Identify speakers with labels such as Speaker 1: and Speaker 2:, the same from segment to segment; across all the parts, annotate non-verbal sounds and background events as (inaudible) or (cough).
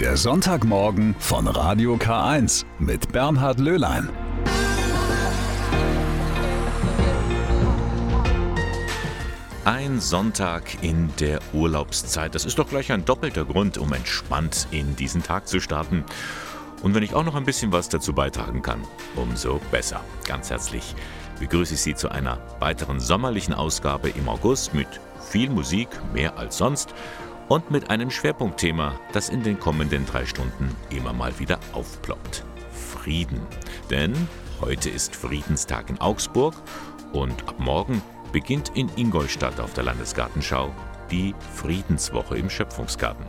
Speaker 1: Der Sonntagmorgen von Radio K1 mit Bernhard Löhlein.
Speaker 2: Ein Sonntag in der Urlaubszeit. Das ist doch gleich ein doppelter Grund, um entspannt in diesen Tag zu starten. Und wenn ich auch noch ein bisschen was dazu beitragen kann, umso besser. Ganz herzlich begrüße ich Sie zu einer weiteren sommerlichen Ausgabe im August mit viel Musik, mehr als sonst und mit einem Schwerpunktthema, das in den kommenden drei Stunden immer mal wieder aufploppt. Frieden. Denn heute ist Friedenstag in Augsburg und ab morgen beginnt in Ingolstadt auf der Landesgartenschau die Friedenswoche im Schöpfungsgarten.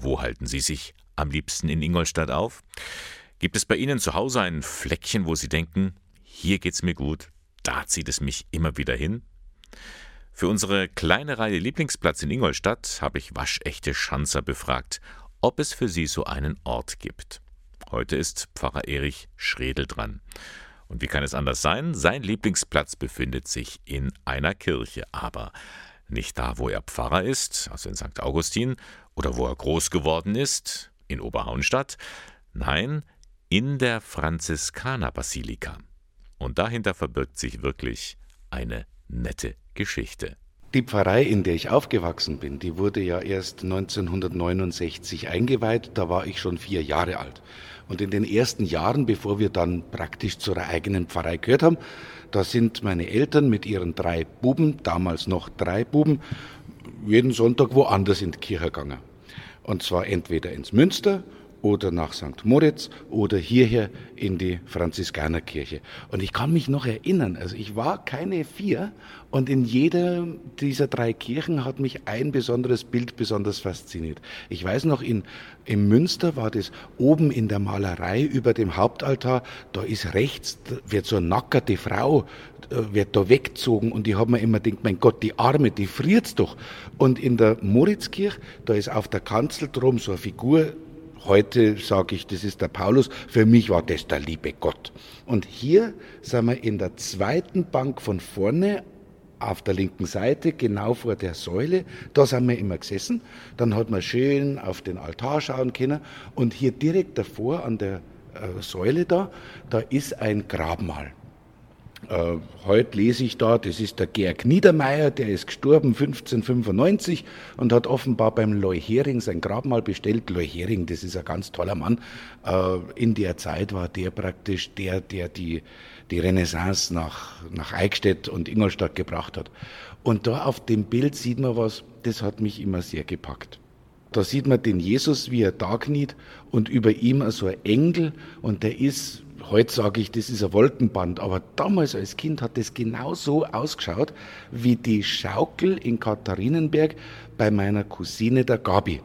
Speaker 2: Wo halten Sie sich am liebsten in Ingolstadt auf? Gibt es bei Ihnen zu Hause ein Fleckchen, wo Sie denken, hier geht's mir gut, da zieht es mich immer wieder hin? Für unsere kleine Reihe Lieblingsplatz in Ingolstadt habe ich waschechte Schanzer befragt, ob es für sie so einen Ort gibt. Heute ist Pfarrer Erich Schredel dran. Und wie kann es anders sein? Sein Lieblingsplatz befindet sich in einer Kirche, aber nicht da, wo er Pfarrer ist, also in St. Augustin, oder wo er groß geworden ist, in Oberhaunstadt. Nein, in der Franziskanerbasilika. Und dahinter verbirgt sich wirklich eine nette Geschichte.
Speaker 3: Die Pfarrei, in der ich aufgewachsen bin, die wurde ja erst 1969 eingeweiht, da war ich schon vier Jahre alt. Und in den ersten Jahren, bevor wir dann praktisch zur eigenen Pfarrei gehört haben, da sind meine Eltern mit ihren drei Buben, damals noch drei Buben, jeden Sonntag woanders in die Kirche gegangen. Und zwar entweder ins Münster oder nach St. Moritz oder hierher in die Franziskanerkirche. Und ich kann mich noch erinnern, also ich war keine vier und in jeder dieser drei Kirchen hat mich ein besonderes Bild besonders fasziniert. Ich weiß noch, in, im Münster war das oben in der Malerei über dem Hauptaltar, da ist rechts, wird so eine nackerte Frau, äh, wird da weggezogen und ich habe mir immer gedacht, mein Gott, die Arme, die friert's doch. Und in der Moritzkirche, da ist auf der Kanzel drum so eine Figur, Heute sage ich, das ist der Paulus. Für mich war das der liebe Gott. Und hier sind wir in der zweiten Bank von vorne auf der linken Seite, genau vor der Säule. Da sind wir immer gesessen. Dann hat man schön auf den Altar schauen können. Und hier direkt davor an der äh, Säule da, da ist ein Grabmal. Äh, heute lese ich da, das ist der Georg Niedermeyer, der ist gestorben 1595 und hat offenbar beim Leuhering sein Grabmal bestellt. Leuhering, das ist ein ganz toller Mann. Äh, in der Zeit war der praktisch der, der die, die Renaissance nach, nach Eichstätt und Ingolstadt gebracht hat. Und da auf dem Bild sieht man was, das hat mich immer sehr gepackt. Da sieht man den Jesus, wie er da kniet und über ihm so ein Engel und der ist Heute sage ich, das ist ein Wolkenband, aber damals als Kind hat das genau so ausgeschaut wie die Schaukel in Katharinenberg bei meiner Cousine der Gabi.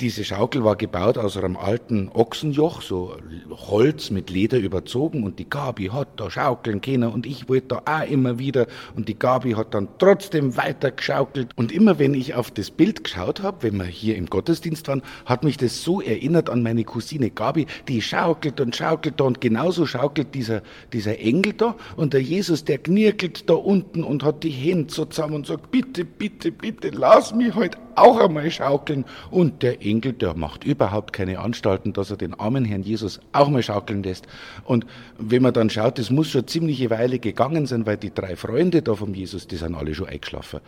Speaker 3: Diese Schaukel war gebaut aus einem alten Ochsenjoch, so Holz mit Leder überzogen und die Gabi hat da schaukeln können und ich wollte da auch immer wieder und die Gabi hat dann trotzdem weiter geschaukelt. Und immer wenn ich auf das Bild geschaut habe, wenn wir hier im Gottesdienst waren, hat mich das so erinnert an meine Cousine Gabi, die schaukelt und schaukelt da und genauso schaukelt dieser, dieser Engel da und der Jesus, der knirkelt da unten und hat die Hände so zusammen und sagt, bitte, bitte, bitte, lass mich heute auch einmal schaukeln. Und der Engel, der macht überhaupt keine Anstalten, dass er den armen Herrn Jesus auch mal schaukeln lässt. Und wenn man dann schaut, das muss schon ziemliche Weile gegangen sein, weil die drei Freunde da vom Jesus, die sind alle schon eingeschlafen.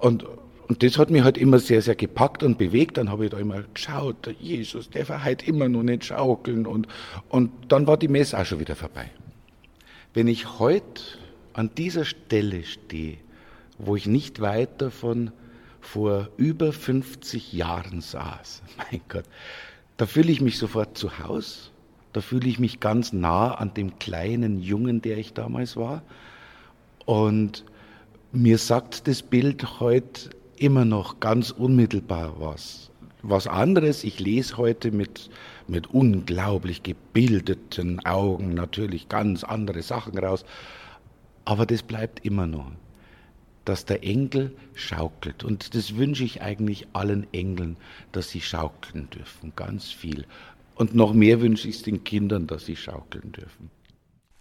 Speaker 3: Und, und das hat mich halt immer sehr, sehr gepackt und bewegt. Dann habe ich da immer geschaut, der Jesus, der war halt immer noch nicht schaukeln. Und, und dann war die Messe auch schon wieder vorbei. Wenn ich heute an dieser Stelle stehe, wo ich nicht weit davon vor über 50 Jahren saß. (laughs) Mein Gott, da fühle ich mich sofort zu Haus, da fühle ich mich ganz nah an dem kleinen Jungen, der ich damals war. Und mir sagt das Bild heute immer noch ganz unmittelbar was. Was anderes, ich lese heute mit, mit unglaublich gebildeten Augen natürlich ganz andere Sachen raus, aber das bleibt immer noch dass der Engel schaukelt. Und das wünsche ich eigentlich allen Engeln, dass sie schaukeln dürfen, ganz viel. Und noch mehr wünsche ich es den Kindern, dass sie schaukeln dürfen.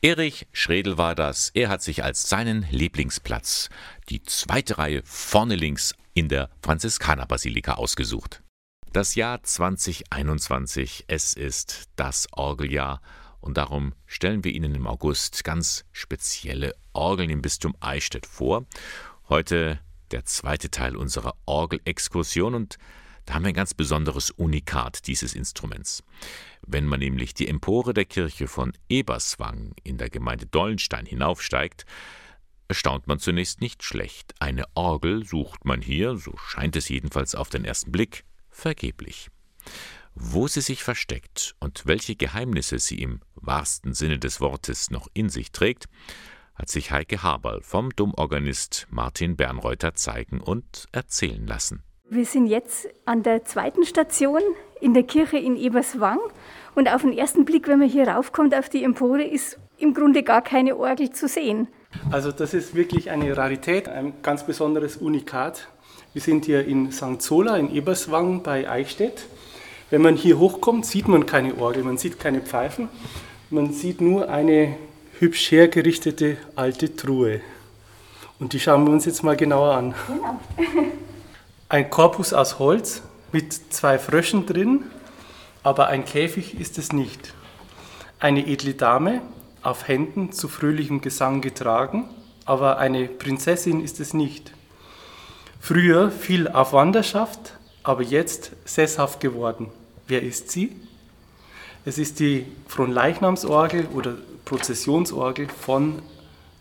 Speaker 2: Erich Schredel war das. Er hat sich als seinen Lieblingsplatz die zweite Reihe vorne links in der Franziskanerbasilika ausgesucht. Das Jahr 2021, es ist das Orgeljahr und darum stellen wir Ihnen im August ganz spezielle Orgeln im Bistum Eichstätt vor. Heute der zweite Teil unserer Orgelexkursion und da haben wir ein ganz besonderes Unikat dieses Instruments. Wenn man nämlich die Empore der Kirche von Eberswang in der Gemeinde Dollenstein hinaufsteigt, erstaunt man zunächst nicht schlecht. Eine Orgel sucht man hier, so scheint es jedenfalls auf den ersten Blick, vergeblich. Wo sie sich versteckt und welche Geheimnisse sie im wahrsten Sinne des Wortes noch in sich trägt, hat sich Heike Haberl vom Dummorganist Martin Bernreuter zeigen und erzählen lassen.
Speaker 4: Wir sind jetzt an der zweiten Station in der Kirche in Eberswang und auf den ersten Blick, wenn man hier raufkommt auf die Empore, ist im Grunde gar keine Orgel zu sehen.
Speaker 5: Also das ist wirklich eine Rarität, ein ganz besonderes Unikat. Wir sind hier in St. Zola in Eberswang bei Eichstätt. Wenn man hier hochkommt, sieht man keine Orgel, man sieht keine Pfeifen, man sieht nur eine hübsch hergerichtete alte Truhe. Und die schauen wir uns jetzt mal genauer an. Genau. (laughs) Ein Korpus aus Holz mit zwei Fröschen drin, aber ein Käfig ist es nicht. Eine edle Dame, auf Händen zu fröhlichem Gesang getragen, aber eine Prinzessin ist es nicht. Früher viel auf Wanderschaft, aber jetzt sesshaft geworden. Wer ist sie? Es ist die Fronleichnamsorgel oder Prozessionsorgel von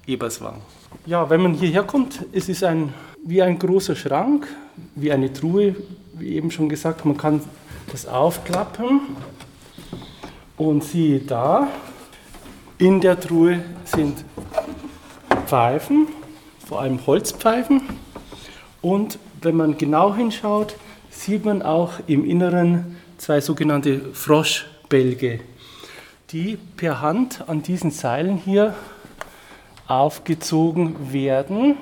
Speaker 5: Eberswang. Ja, wenn man hierher kommt, es ist ein, wie ein großer Schrank, wie eine Truhe, wie eben schon gesagt, man kann das aufklappen und siehe da, in der Truhe sind Pfeifen, vor allem Holzpfeifen. Und wenn man genau hinschaut, sieht man auch im Inneren zwei sogenannte Froschbälge, die per Hand an diesen Seilen hier aufgezogen werden.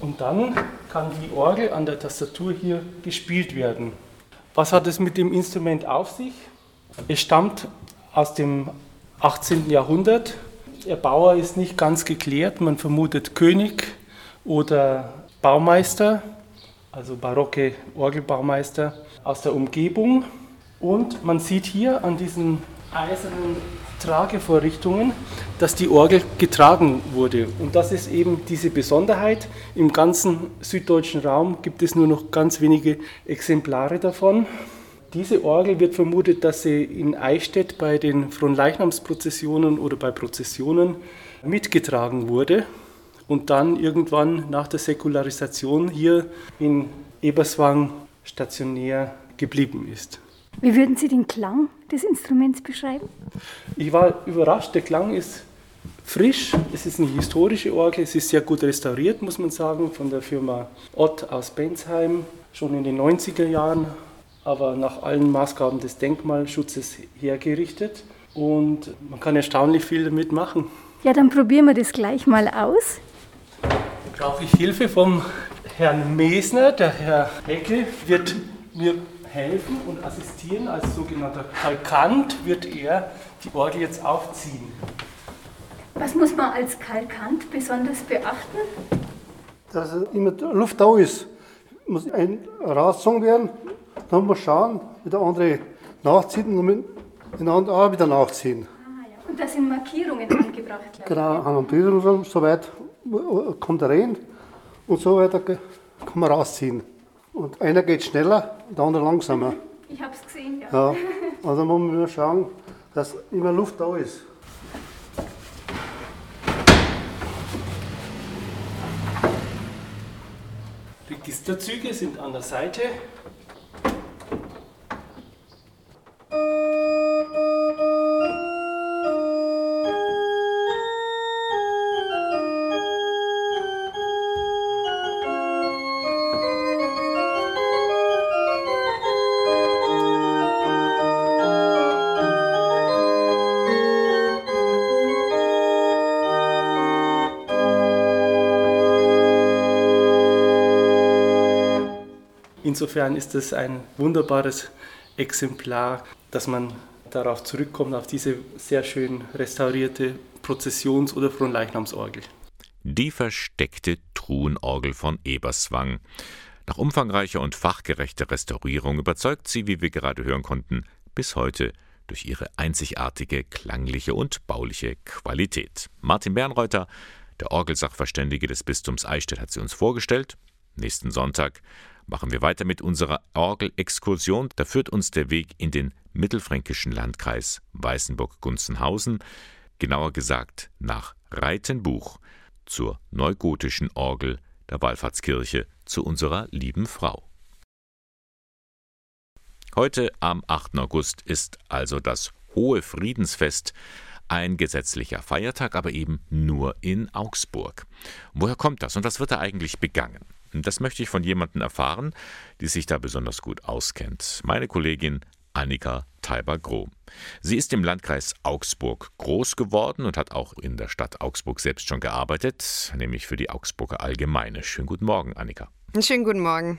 Speaker 5: Und dann kann die Orgel an der Tastatur hier gespielt werden. Was hat es mit dem Instrument auf sich? Es stammt aus dem 18. Jahrhundert. Der Bauer ist nicht ganz geklärt. Man vermutet König oder Baumeister, also barocke Orgelbaumeister aus der Umgebung. Und man sieht hier an diesen eisernen Tragevorrichtungen, dass die Orgel getragen wurde. Und das ist eben diese Besonderheit. Im ganzen süddeutschen Raum gibt es nur noch ganz wenige Exemplare davon. Diese Orgel wird vermutet, dass sie in Eichstätt bei den Fronleichnamsprozessionen oder bei Prozessionen mitgetragen wurde und dann irgendwann nach der Säkularisation hier in Eberswang stationär geblieben ist.
Speaker 4: Wie würden Sie den Klang des Instruments beschreiben?
Speaker 5: Ich war überrascht, der Klang ist frisch, es ist eine historische Orgel, es ist sehr gut restauriert, muss man sagen, von der Firma Ott aus Bensheim, schon in den 90er Jahren aber nach allen Maßgaben des Denkmalschutzes hergerichtet. Und man kann erstaunlich viel damit machen.
Speaker 4: Ja, dann probieren wir das gleich mal aus.
Speaker 5: Brauche ich Hilfe vom Herrn Mesner. Der Herr Heckel wird mir helfen und assistieren. Als sogenannter Kalkant wird er die Orgel jetzt aufziehen.
Speaker 4: Was muss man als Kalkant besonders beachten?
Speaker 6: Dass immer Luft da ist. Muss ein rausgezogen werden dann muss man schauen, wie der andere nachzieht und dann den anderen auch wieder nachziehen.
Speaker 4: Ah, ja. Und da sind Markierungen angebracht.
Speaker 6: Genau, an einem Bügel, so weit kommt er rein und so weiter kann man rausziehen. Und einer geht schneller, der andere langsamer.
Speaker 4: Ich habe es gesehen, ja.
Speaker 6: ja. Also muss man nur schauen, dass immer Luft da ist.
Speaker 5: Registerzüge sind an der Seite Insofern ist es ein wunderbares Exemplar, dass man darauf zurückkommt, auf diese sehr schön restaurierte Prozessions- oder Fronleichnamsorgel.
Speaker 2: Die versteckte Truhenorgel von Eberswang. Nach umfangreicher und fachgerechter Restaurierung überzeugt sie, wie wir gerade hören konnten, bis heute durch ihre einzigartige klangliche und bauliche Qualität. Martin Bernreuter, der Orgelsachverständige des Bistums Eichstätt, hat sie uns vorgestellt. Nächsten Sonntag machen wir weiter mit unserer Orgelexkursion. Da führt uns der Weg in den mittelfränkischen Landkreis Weißenburg-Gunzenhausen, genauer gesagt nach Reitenbuch, zur neugotischen Orgel der Wallfahrtskirche zu unserer lieben Frau. Heute am 8. August ist also das Hohe Friedensfest, ein gesetzlicher Feiertag, aber eben nur in Augsburg. Woher kommt das und was wird da eigentlich begangen? Das möchte ich von jemandem erfahren, die sich da besonders gut auskennt. Meine Kollegin Annika Teiber-Groh. Sie ist im Landkreis Augsburg groß geworden und hat auch in der Stadt Augsburg selbst schon gearbeitet, nämlich für die Augsburger Allgemeine. Schönen guten Morgen, Annika.
Speaker 7: Schönen guten Morgen.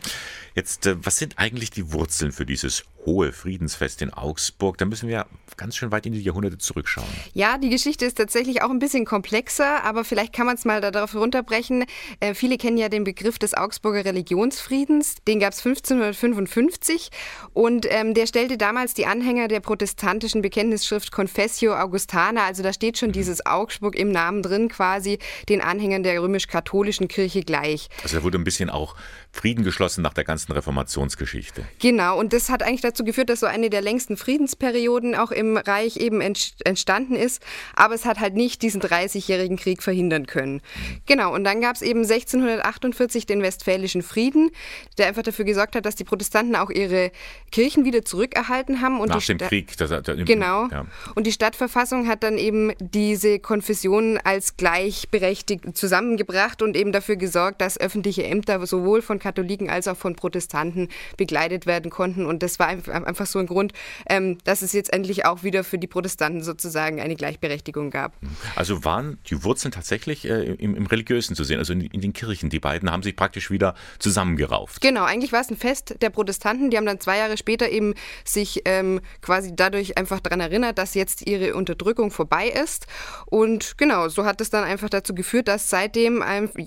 Speaker 2: Jetzt, äh, was sind eigentlich die Wurzeln für dieses hohe Friedensfest in Augsburg? Da müssen wir ganz schön weit in die Jahrhunderte zurückschauen.
Speaker 7: Ja, die Geschichte ist tatsächlich auch ein bisschen komplexer, aber vielleicht kann man es mal darauf runterbrechen. Äh, viele kennen ja den Begriff des Augsburger Religionsfriedens. Den gab es 1555 und ähm, der stellte damals die Anhänger der protestantischen Bekenntnisschrift Confessio Augustana, also da steht schon mhm. dieses Augsburg im Namen drin, quasi den Anhängern der römisch-katholischen Kirche gleich.
Speaker 2: Also da wurde ein bisschen auch Frieden geschlossen nach der ganzen Reformationsgeschichte.
Speaker 7: Genau, und das hat eigentlich dazu geführt, dass so eine der längsten Friedensperioden auch im Reich eben entstanden ist. Aber es hat halt nicht diesen 30-jährigen Krieg verhindern können. Genau, und dann gab es eben 1648 den Westfälischen Frieden, der einfach dafür gesorgt hat, dass die Protestanten auch ihre Kirchen wieder zurückerhalten haben. Und
Speaker 2: nach dem
Speaker 7: Sta
Speaker 2: Krieg.
Speaker 7: Das, das, genau. Ja. Und die Stadtverfassung hat dann eben diese Konfessionen als gleichberechtigt zusammengebracht und eben dafür gesorgt, dass öffentliche Ämter sowohl von Katholiken als auch von Protestanten begleitet werden konnten. Und das war einfach so ein Grund, ähm, dass es jetzt endlich auch wieder für die Protestanten sozusagen eine Gleichberechtigung gab.
Speaker 2: Also waren die Wurzeln tatsächlich äh, im, im, Religiösen zu sehen, also in, in, den Kirchen. Die beiden haben sich praktisch wieder zusammengerauft.
Speaker 7: Genau, eigentlich war es ein Fest der Protestanten. Die haben dann zwei Jahre später eben sich ähm, quasi dadurch einfach daran erinnert, dass jetzt ihre Unterdrückung vorbei ist. Und genau, so hat es dann einfach dazu geführt, dass seitdem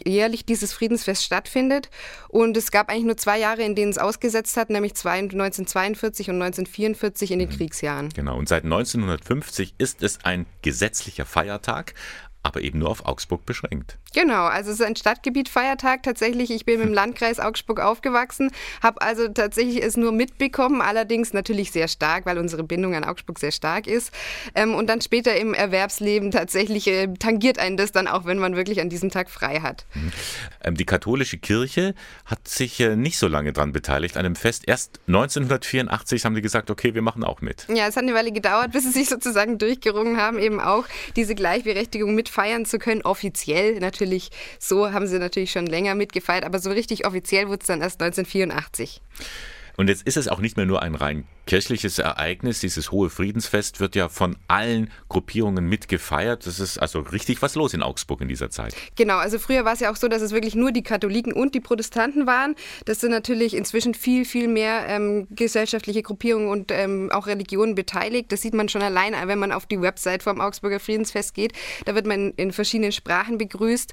Speaker 7: jährlich dieses Friedensfest stattfindet. Und es gab eigentlich nur zwei Jahre, in denen es ausgesetzt hat, nämlich 1942 und 1944 in den mhm. Kriegsjahren.
Speaker 2: Genau, und seit 1950 ist es ein gesetzlicher Feiertag, aber eben nur auf Augsburg beschränkt.
Speaker 7: Genau, also es ist ein Stadtgebiet-Feiertag tatsächlich. Ich bin im (laughs) Landkreis Augsburg aufgewachsen, habe also tatsächlich es nur mitbekommen, allerdings natürlich sehr stark, weil unsere Bindung an Augsburg sehr stark ist. Ähm, und dann später im Erwerbsleben tatsächlich äh, tangiert einen das dann auch, wenn man wirklich an diesem Tag frei hat. Mhm.
Speaker 2: Ähm, die katholische Kirche hat sich äh, nicht so lange daran beteiligt an dem Fest. Erst 1984 haben die gesagt, okay, wir machen auch mit.
Speaker 7: Ja, es hat eine Weile gedauert, bis sie sich sozusagen durchgerungen haben, eben auch diese Gleichberechtigung mit feiern zu können, offiziell natürlich natürlich, so haben sie natürlich schon länger mitgefeiert, aber so richtig offiziell wurde es dann erst 1984.
Speaker 2: Und jetzt ist es auch nicht mehr nur ein rein kirchliches Ereignis. Dieses hohe Friedensfest wird ja von allen Gruppierungen mitgefeiert. Das ist also richtig was los in Augsburg in dieser Zeit.
Speaker 7: Genau, also früher war es ja auch so, dass es wirklich nur die Katholiken und die Protestanten waren. Das sind natürlich inzwischen viel, viel mehr ähm, gesellschaftliche Gruppierungen und ähm, auch Religionen beteiligt. Das sieht man schon allein, wenn man auf die Website vom Augsburger Friedensfest geht. Da wird man in verschiedenen Sprachen begrüßt.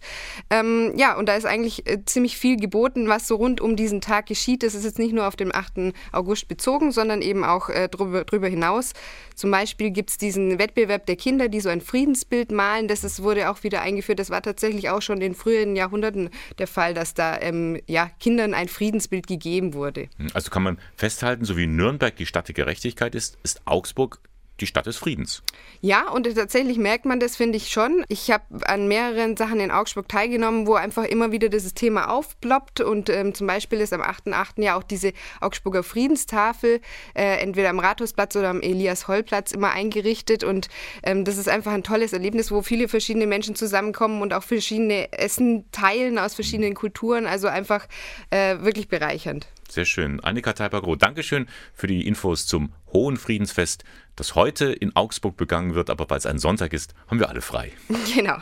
Speaker 7: Ähm, ja, und da ist eigentlich äh, ziemlich viel geboten, was so rund um diesen Tag geschieht. Das ist jetzt nicht nur auf dem 8. August bezogen, sondern eben auch äh, drüber, drüber hinaus. Zum Beispiel gibt es diesen Wettbewerb der Kinder, die so ein Friedensbild malen. Das ist, wurde auch wieder eingeführt. Das war tatsächlich auch schon in früheren Jahrhunderten der Fall, dass da ähm, ja, Kindern ein Friedensbild gegeben wurde.
Speaker 2: Also kann man festhalten, so wie Nürnberg die Stadt der Gerechtigkeit ist, ist Augsburg die Stadt des Friedens.
Speaker 7: Ja, und tatsächlich merkt man das, finde ich schon. Ich habe an mehreren Sachen in Augsburg teilgenommen, wo einfach immer wieder dieses Thema aufploppt. Und ähm, zum Beispiel ist am 8.8. ja auch diese Augsburger Friedenstafel äh, entweder am Rathausplatz oder am Elias-Holl-Platz immer eingerichtet. Und ähm, das ist einfach ein tolles Erlebnis, wo viele verschiedene Menschen zusammenkommen und auch verschiedene Essen teilen aus verschiedenen Kulturen. Also einfach äh, wirklich bereichernd.
Speaker 2: Sehr schön. Annika Teiper-Groh, Dankeschön für die Infos zum Hohen Friedensfest, das heute in Augsburg begangen wird, aber weil es ein Sonntag ist, haben wir alle frei. (laughs)
Speaker 7: Genau.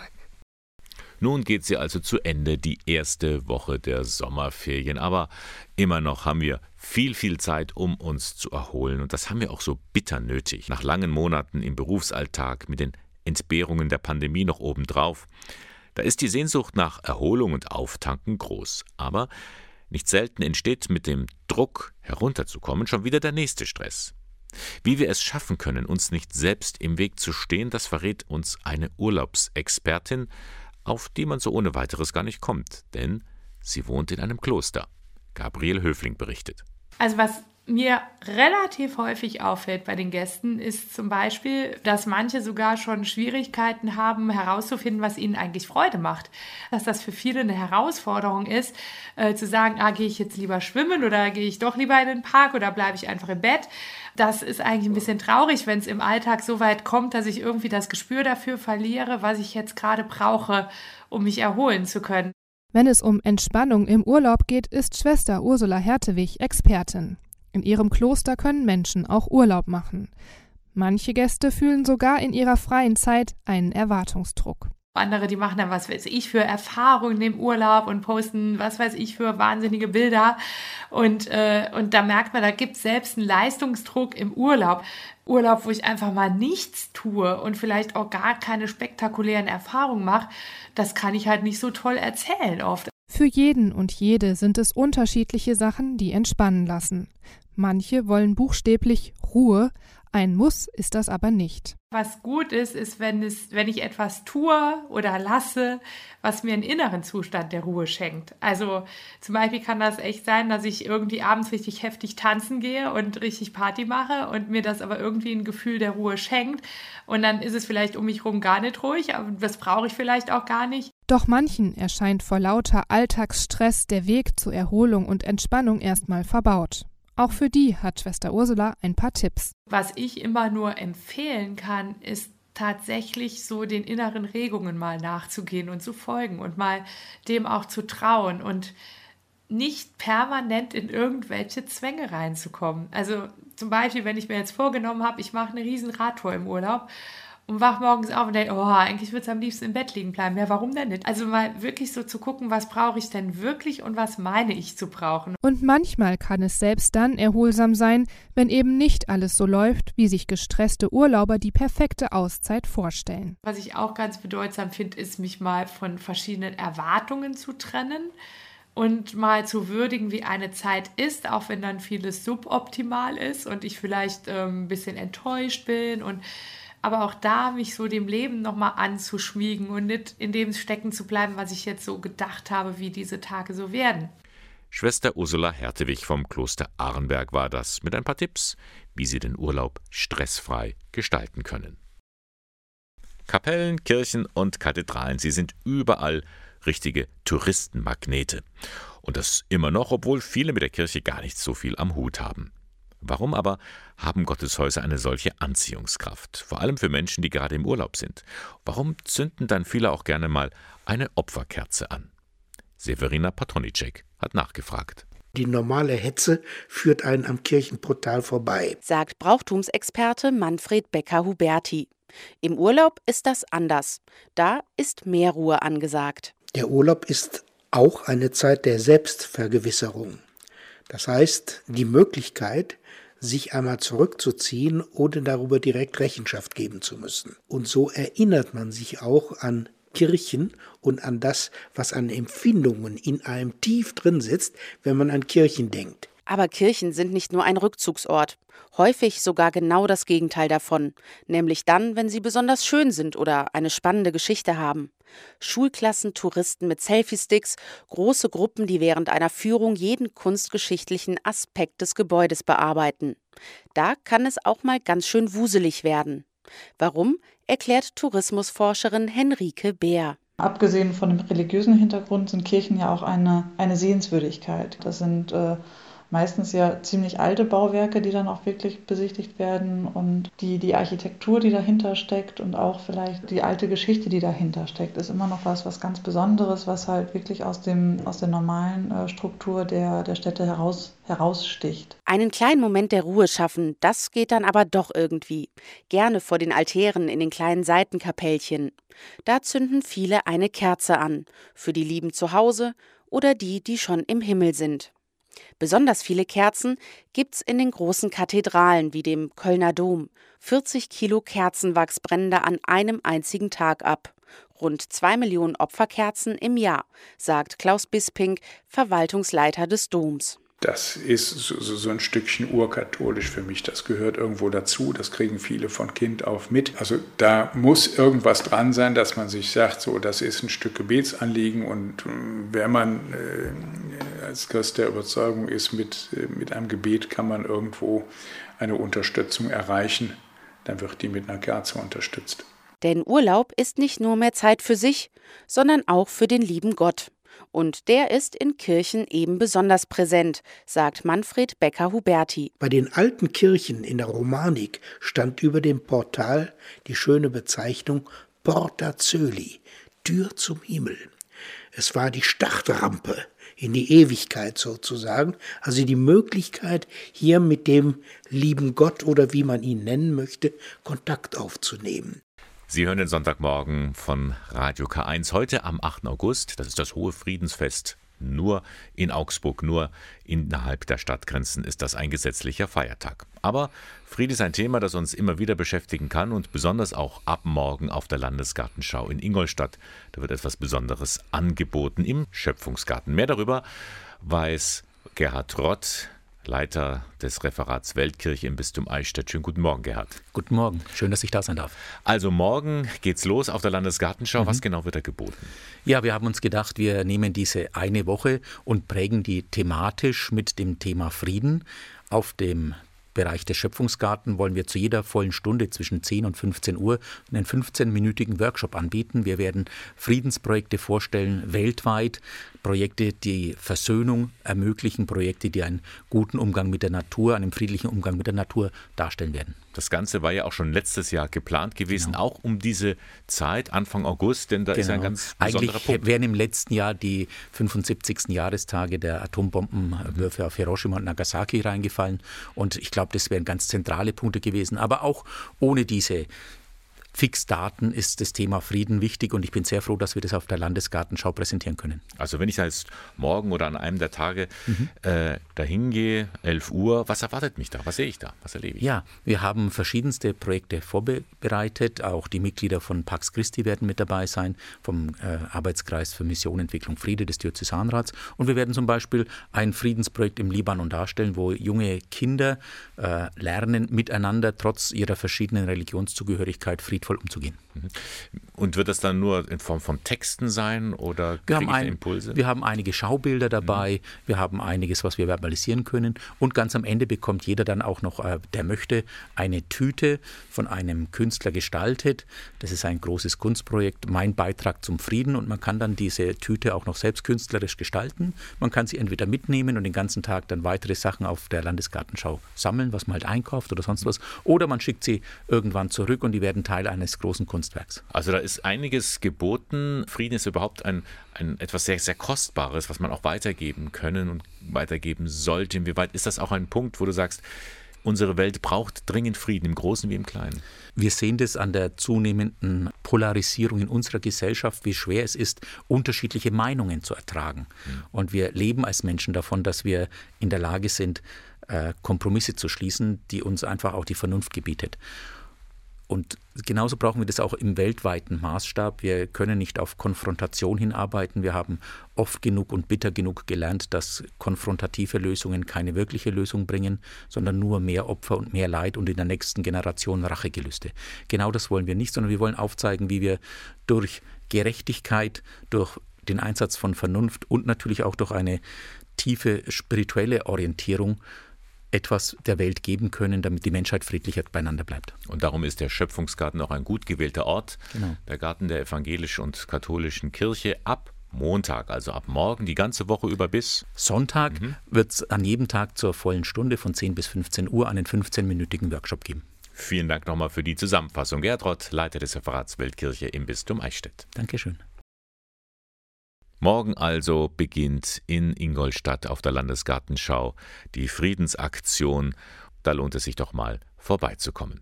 Speaker 2: Nun geht sie also zu Ende, die erste Woche der Sommerferien. Aber immer noch haben wir viel, viel Zeit, um uns zu erholen. Und das haben wir auch so bitter nötig. Nach langen Monaten im Berufsalltag mit den Entbehrungen der Pandemie noch obendrauf. Da ist die Sehnsucht nach Erholung und Auftanken groß. Aber Nicht selten entsteht mit dem Druck, herunterzukommen, schon wieder der nächste Stress. Wie wir es schaffen können, uns nicht selbst im Weg zu stehen, das verrät uns eine Urlaubsexpertin, auf die man so ohne weiteres gar nicht kommt, denn sie wohnt in einem Kloster. Gabriel Höfling berichtet.
Speaker 8: Also was mir relativ häufig auffällt bei den Gästen, ist zum Beispiel, dass manche sogar schon Schwierigkeiten haben, herauszufinden, was ihnen eigentlich Freude macht. Dass das für viele eine Herausforderung ist, äh, zu sagen, ah, gehe ich jetzt lieber schwimmen oder gehe ich doch lieber in den Park oder bleibe ich einfach im Bett. Das ist eigentlich ein bisschen traurig, wenn es im Alltag so weit kommt, dass ich irgendwie das Gespür dafür verliere, was ich jetzt gerade brauche, um mich erholen zu können.
Speaker 9: Wenn es um Entspannung im Urlaub geht, ist Schwester Ursula Hertewig Expertin. In ihrem Kloster können Menschen auch Urlaub machen. Manche Gäste fühlen sogar in ihrer freien Zeit einen Erwartungsdruck.
Speaker 8: Andere, die machen dann, was weiß ich, für Erfahrungen im Urlaub und posten, was weiß ich, für wahnsinnige Bilder. Und, äh, und da merkt man, da gibt es selbst einen Leistungsdruck im Urlaub. Urlaub, wo ich einfach mal nichts tue und vielleicht auch gar keine spektakulären Erfahrungen mache, das kann ich halt nicht so toll erzählen oft.
Speaker 9: Für jeden und jede sind es unterschiedliche Sachen, die entspannen lassen. Manche wollen buchstäblich Ruhe, ein Muss ist das aber nicht.
Speaker 8: Was gut ist, ist, wenn, es, wenn ich etwas tue oder lasse, was mir einen inneren Zustand der Ruhe schenkt. Also zum Beispiel kann das echt sein, dass ich irgendwie abends richtig heftig tanzen gehe und richtig Party mache und mir das aber irgendwie ein Gefühl der Ruhe schenkt. Und dann ist es vielleicht um mich herum gar nicht ruhig, aber das brauche ich vielleicht auch gar nicht.
Speaker 9: Doch manchen erscheint vor lauter Alltagsstress der Weg zur Erholung und Entspannung erstmal verbaut. Auch für die hat Schwester Ursula ein paar Tipps.
Speaker 8: Was ich immer nur empfehlen kann, ist tatsächlich so den inneren Regungen mal nachzugehen und zu folgen und mal dem auch zu trauen und nicht permanent in irgendwelche Zwänge reinzukommen. Also zum Beispiel, wenn ich mir jetzt vorgenommen habe, ich mache eine riesen Radtour im Urlaub und wach morgens auf und denke, oh, eigentlich würde es am liebsten im Bett liegen bleiben. Ja, warum denn nicht? Also mal wirklich so zu gucken, was brauche ich denn wirklich und was meine ich zu brauchen.
Speaker 9: Und manchmal kann es selbst dann erholsam sein, wenn eben nicht alles so läuft, wie sich gestresste Urlauber die perfekte Auszeit vorstellen.
Speaker 8: Was ich auch ganz bedeutsam finde, ist, mich mal von verschiedenen Erwartungen zu trennen und mal zu würdigen, wie eine Zeit ist, auch wenn dann vieles suboptimal ist und ich vielleicht ähm, ein bisschen enttäuscht bin und aber auch da mich so dem Leben nochmal anzuschmiegen und nicht in dem stecken zu bleiben, was ich jetzt so gedacht habe, wie diese Tage so werden.
Speaker 2: Schwester Ursula Hertewig vom Kloster Arnberg war das mit ein paar Tipps, wie Sie den Urlaub stressfrei gestalten können. Kapellen, Kirchen und Kathedralen, sie sind überall richtige Touristenmagnete. Und das immer noch, obwohl viele mit der Kirche gar nicht so viel am Hut haben. Warum aber haben Gotteshäuser eine solche Anziehungskraft, vor allem für Menschen, die gerade im Urlaub sind? Warum zünden dann viele auch gerne mal eine Opferkerze an? Severina Patronicek hat nachgefragt.
Speaker 10: Die normale Hetze führt einen am Kirchenportal vorbei,
Speaker 11: sagt Brauchtumsexperte Manfred Becker-Huberti. Im Urlaub ist das anders. Da ist mehr Ruhe angesagt.
Speaker 10: Der Urlaub ist auch eine Zeit der Selbstvergewisserung. Das heißt, die Möglichkeit, sich einmal zurückzuziehen, ohne darüber direkt Rechenschaft geben zu müssen. Und so erinnert man sich auch an Kirchen und an das, was an Empfindungen in einem tief drin sitzt, wenn man an Kirchen denkt.
Speaker 11: Aber Kirchen sind nicht nur ein Rückzugsort, häufig sogar genau das Gegenteil davon, nämlich dann, wenn sie besonders schön sind oder eine spannende Geschichte haben. Schulklassen, Touristen mit Selfie-Sticks, große Gruppen, die während einer Führung jeden kunstgeschichtlichen Aspekt des Gebäudes bearbeiten. Da kann es auch mal ganz schön wuselig werden. Warum, erklärt Tourismusforscherin Henrike Bär.
Speaker 12: Abgesehen von dem religiösen Hintergrund sind Kirchen ja auch eine, eine Sehenswürdigkeit. Das sind äh, meistens ja ziemlich alte Bauwerke, die dann auch wirklich besichtigt werden und die, die Architektur, die dahinter steckt und auch vielleicht die alte Geschichte, die dahinter steckt, ist immer noch was, was ganz Besonderes, was halt wirklich aus, dem, aus der normalen äh, Struktur der, der Städte heraus, heraussticht.
Speaker 11: Einen kleinen Moment der Ruhe schaffen, das geht dann aber doch irgendwie. Gerne vor den Altären in den kleinen Seitenkapellchen. Da zünden viele eine Kerze an, für die Lieben zu Hause oder die, die schon im Himmel sind. Besonders viele Kerzen gibt's in den großen Kathedralen wie dem Kölner Dom. 40 Kilo Kerzenwachs brennen da an einem einzigen Tag ab. rund zwei Millionen Opferkerzen im Jahr, sagt Klaus Bisping, Verwaltungsleiter des Doms.
Speaker 13: Das ist so, ein Stückchen urkatholisch für mich. Das gehört irgendwo dazu. Das kriegen viele von Kind auf mit. Also da muss irgendwas dran sein, dass man sich sagt, so, das ist ein Stück Gebetsanliegen. Und äh, wenn man äh, als Christ der Überzeugung ist, mit, äh, mit einem Gebet kann man irgendwo eine Unterstützung erreichen, dann wird die mit einer Kerze unterstützt.
Speaker 11: Denn Urlaub ist nicht nur mehr Zeit für sich, sondern auch für den lieben Gott. Und der ist in Kirchen eben besonders präsent, sagt Manfred Becker-Huberti.
Speaker 10: Bei den alten Kirchen in der Romanik stand über dem Portal die schöne Bezeichnung Porta Coeli, Tür zum Himmel. Es war die Startrampe in die Ewigkeit sozusagen, also die Möglichkeit, hier mit dem lieben Gott oder wie man ihn nennen möchte, Kontakt aufzunehmen.
Speaker 2: Sie hören den Sonntagmorgen von Radio K1 heute am 8. August. Das ist das hohe Friedensfest. Nur in Augsburg, nur innerhalb der Stadtgrenzen ist das ein gesetzlicher Feiertag. Aber Friede ist ein Thema, das uns immer wieder beschäftigen kann und besonders auch ab morgen auf der Landesgartenschau in Ingolstadt. Da wird etwas Besonderes angeboten im Schöpfungsgarten. Mehr darüber weiß Gerhard Rott, Leiter des Referats Weltkirche im Bistum Eichstätt. Schönen guten Morgen, Gerhard.
Speaker 14: Guten Morgen, schön, dass ich da sein darf.
Speaker 2: Also morgen geht's los auf der Landesgartenschau. Mhm. Was genau wird da geboten?
Speaker 14: Ja, wir haben uns gedacht, wir nehmen diese eine Woche und prägen die thematisch mit dem Thema Frieden. Auf dem Bereich des Schöpfungsgarten wollen wir zu jeder vollen Stunde zwischen 10 und 15 Uhr einen 15-minütigen Workshop anbieten. Wir werden Friedensprojekte vorstellen, weltweit, Projekte, die Versöhnung ermöglichen, Projekte, die einen guten Umgang mit der Natur, einen friedlichen Umgang mit der Natur darstellen werden.
Speaker 2: Das Ganze war ja auch schon letztes Jahr geplant gewesen, genau. auch um diese Zeit, Anfang August, denn da genau. ist ein ganz besonderer
Speaker 14: Eigentlich Punkt. wären im letzten Jahr die 75. Jahrestage der Atombombenwürfe auf Hiroshima und Nagasaki reingefallen und ich glaube, das wären ganz zentrale Punkte gewesen. Aber auch ohne diese Fixdaten ist das Thema Frieden wichtig und ich bin sehr froh, dass wir das auf der Landesgartenschau präsentieren können.
Speaker 2: Also wenn ich da jetzt morgen oder an einem der Tage mhm. äh, dahin gehe, 11 Uhr, was erwartet mich da? Was sehe ich da? Was erlebe ich?
Speaker 14: Ja, wir haben verschiedenste Projekte vorbereitet. Auch die Mitglieder von Pax Christi werden mit dabei sein, vom äh, Arbeitskreis für Mission, Entwicklung, Friede des Diözesanrats. Und wir werden zum Beispiel ein Friedensprojekt im Libanon darstellen, wo junge Kinder äh, lernen, miteinander trotz ihrer verschiedenen Religionszugehörigkeit Frieden friedvoll umzugehen. Mhm.
Speaker 2: Und wird das dann nur in Form von Texten sein oder
Speaker 14: wir haben ein, Impulse? Wir haben einige Schaubilder dabei, mhm. wir haben einiges, was wir verbalisieren können und ganz am Ende bekommt jeder dann auch noch, äh, der möchte, eine Tüte von einem Künstler gestaltet. Das ist ein großes Kunstprojekt, mein Beitrag zum Frieden und man kann dann diese Tüte auch noch selbst künstlerisch gestalten. Man kann sie entweder mitnehmen und den ganzen Tag dann weitere Sachen auf der Landesgartenschau sammeln, was man halt einkauft oder sonst was, oder man schickt sie irgendwann zurück und die werden Teil eines großen Kunstwerks.
Speaker 2: Also da ist einiges geboten. Frieden ist überhaupt ein, ein etwas sehr, sehr Kostbares, was man auch weitergeben können und weitergeben sollte. Inwieweit ist das auch ein Punkt, wo du sagst, unsere Welt braucht dringend Frieden, im Großen wie im Kleinen?
Speaker 14: Wir sehen das an der zunehmenden Polarisierung in unserer Gesellschaft, wie schwer es ist, unterschiedliche Meinungen zu ertragen. Mhm. Und wir leben als Menschen davon, dass wir in der Lage sind, äh, Kompromisse zu schließen, die uns einfach auch die Vernunft gebietet. Und genauso brauchen wir das auch im weltweiten Maßstab. Wir können nicht auf Konfrontation hinarbeiten. Wir haben oft genug und bitter genug gelernt, dass konfrontative Lösungen keine wirkliche Lösung bringen, sondern nur mehr Opfer und mehr Leid und in der nächsten Generation Rachegelüste. Genau das wollen wir nicht, sondern wir wollen aufzeigen, wie wir durch Gerechtigkeit, durch den Einsatz von Vernunft und natürlich auch durch eine tiefe spirituelle Orientierung etwas der Welt geben können, damit die Menschheit friedlicher beieinander bleibt.
Speaker 2: Und darum ist der Schöpfungsgarten auch ein gut gewählter Ort. Genau. Der Garten der evangelischen und katholischen Kirche ab Montag, also ab morgen, die ganze Woche über bis
Speaker 14: Sonntag mhm. wird es an jedem Tag zur vollen Stunde von 10 bis 15 Uhr einen 15-minütigen Workshop geben.
Speaker 2: Vielen Dank nochmal für die Zusammenfassung. Gerd Rott, Leiter des Referats Weltkirche im Bistum Eichstätt.
Speaker 14: Dankeschön.
Speaker 2: Morgen also beginnt in Ingolstadt auf der Landesgartenschau die Friedensaktion. Da lohnt es sich doch mal vorbeizukommen.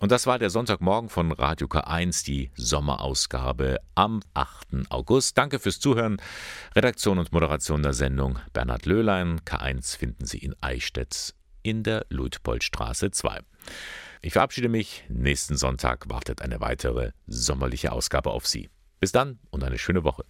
Speaker 2: Und das war der Sonntagmorgen von Radio K1, die Sommerausgabe am 8. August. Danke fürs Zuhören. Redaktion und Moderation der Sendung Bernhard Löhlein. K1 finden Sie in Eichstätt in der Luitpoldstraße 2. Ich verabschiede mich. Nächsten Sonntag wartet eine weitere sommerliche Ausgabe auf Sie. Bis dann und eine schöne Woche.